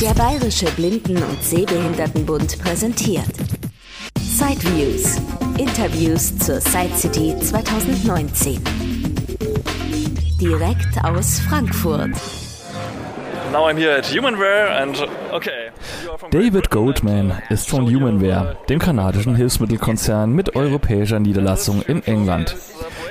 Der Bayerische Blinden- und Sehbehindertenbund präsentiert Sideviews. Interviews zur Side City 2019. Direkt aus Frankfurt. Now I'm here at Humanware and okay. David Goldman ist von Humanware, dem kanadischen Hilfsmittelkonzern mit europäischer Niederlassung in England.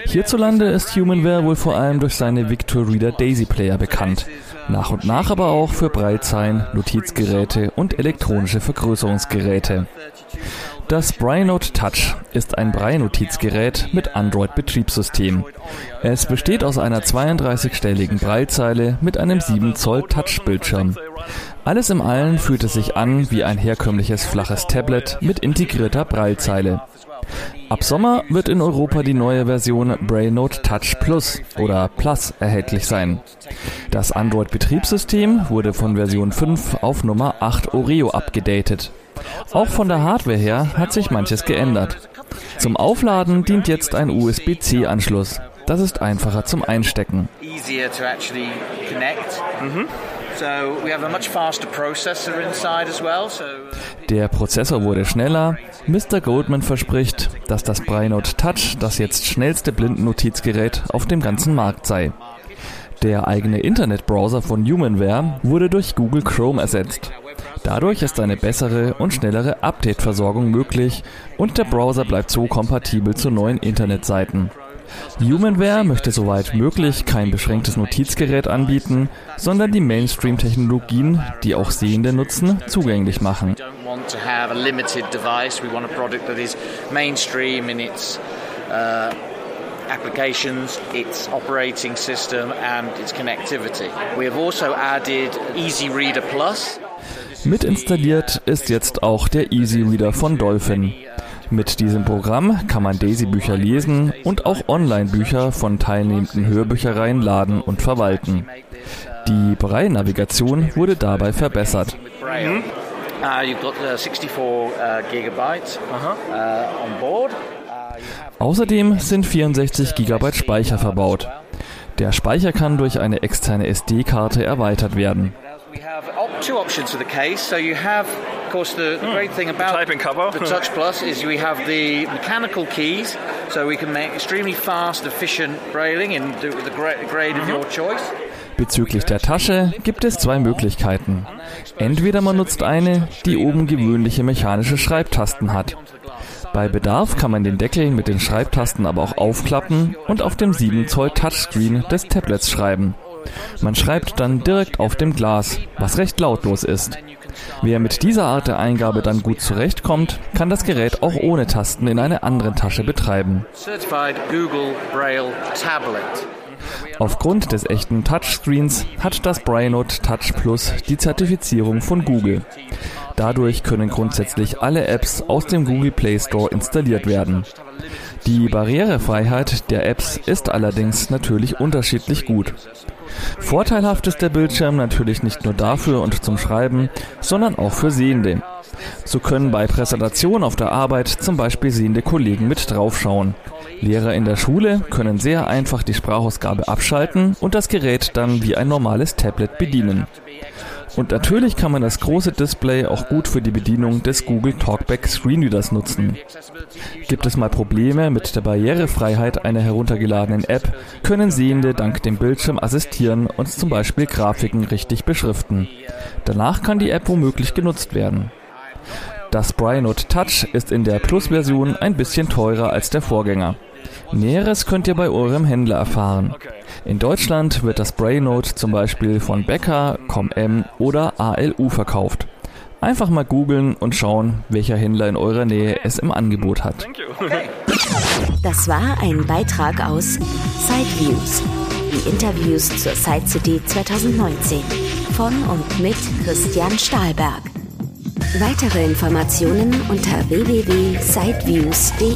Hierzulande ist Humanware wohl vor allem durch seine Victor Reader Daisy Player bekannt. Nach und nach aber auch für Breitzeilen, Notizgeräte und elektronische Vergrößerungsgeräte. Das Brainote Touch ist ein Braille-Notizgerät mit Android-Betriebssystem. Es besteht aus einer 32-stelligen Braillezeile mit einem 7 Zoll Touch-Bildschirm. Alles im Allen fühlt es sich an wie ein herkömmliches flaches Tablet mit integrierter Braillezeile. Ab Sommer wird in Europa die neue Version Brainote Touch Plus oder Plus erhältlich sein. Das Android-Betriebssystem wurde von Version 5 auf Nummer 8 Oreo abgedatet. Auch von der Hardware her hat sich manches geändert. Zum Aufladen dient jetzt ein USB-C-Anschluss. Das ist einfacher zum Einstecken. Mhm. Der Prozessor wurde schneller. Mr. Goldman verspricht, dass das Brainote Touch das jetzt schnellste Blindennotizgerät auf dem ganzen Markt sei. Der eigene Internetbrowser von Humanware wurde durch Google Chrome ersetzt. Dadurch ist eine bessere und schnellere Update-Versorgung möglich und der Browser bleibt so kompatibel zu neuen Internetseiten. Humanware möchte soweit möglich kein beschränktes Notizgerät anbieten, sondern die Mainstream-Technologien, die auch Sehende nutzen, zugänglich machen. applications, its operating system, and its connectivity. We have also added Easy Reader Plus. Mit installiert ist jetzt auch der Easy Reader von Dolphin. Mit diesem Programm kann man Daisy-Bücher lesen und auch Online-Bücher von teilnehmenden Hörbüchereien laden und verwalten. Die Braille-Navigation wurde dabei verbessert. Mhm. Uh, you've got uh, 64 uh, gigabytes on board. Außerdem sind 64 GB Speicher verbaut. Der Speicher kann durch eine externe SD-Karte erweitert werden. The of course, the, the great thing about Typing cover. the Touch Plus is we have the mechanical keys, so we can make extremely fast, efficient brailing in the, the gra- grade of your choice. Bezüglich der Tasche gibt es zwei Möglichkeiten. Entweder man nutzt eine, die oben gewöhnliche mechanische Schreibtasten hat. Bei Bedarf kann man den Deckel mit den Schreibtasten aber auch aufklappen und auf dem 7 Zoll Touchscreen des Tablets schreiben. Man schreibt dann direkt auf dem Glas, was recht lautlos ist. Wer mit dieser Art der Eingabe dann gut zurechtkommt, kann das Gerät auch ohne Tasten in einer anderen Tasche betreiben. Aufgrund des echten Touchscreens hat das Brainote Touch Plus die Zertifizierung von Google. Dadurch können grundsätzlich alle Apps aus dem Google Play Store installiert werden. Die Barrierefreiheit der Apps ist allerdings natürlich unterschiedlich gut. Vorteilhaft ist der Bildschirm natürlich nicht nur dafür und zum Schreiben, sondern auch für Sehende. So können bei Präsentationen auf der Arbeit zum Beispiel sehende Kollegen mit draufschauen. Lehrer in der Schule können sehr einfach die Sprachausgabe abschalten und das Gerät dann wie ein normales Tablet bedienen. Und natürlich kann man das große Display auch gut für die Bedienung des Google Talkback Screenreaders nutzen. Gibt es mal Probleme mit der Barrierefreiheit einer heruntergeladenen App, können Sehende dank dem Bildschirm assistieren und zum Beispiel Grafiken richtig beschriften. Danach kann die App womöglich genutzt werden. Das Brainote Touch ist in der Plus-Version ein bisschen teurer als der Vorgänger. Näheres könnt ihr bei eurem Händler erfahren. In Deutschland wird das Brainote zum Beispiel von Becker, ComM oder ALU verkauft. Einfach mal googeln und schauen, welcher Händler in eurer Nähe es im Angebot hat. Das war ein Beitrag aus Sideviews. Die Interviews zur Side City 2019 von und mit Christian Stahlberg. Weitere Informationen unter www.sideviews.de.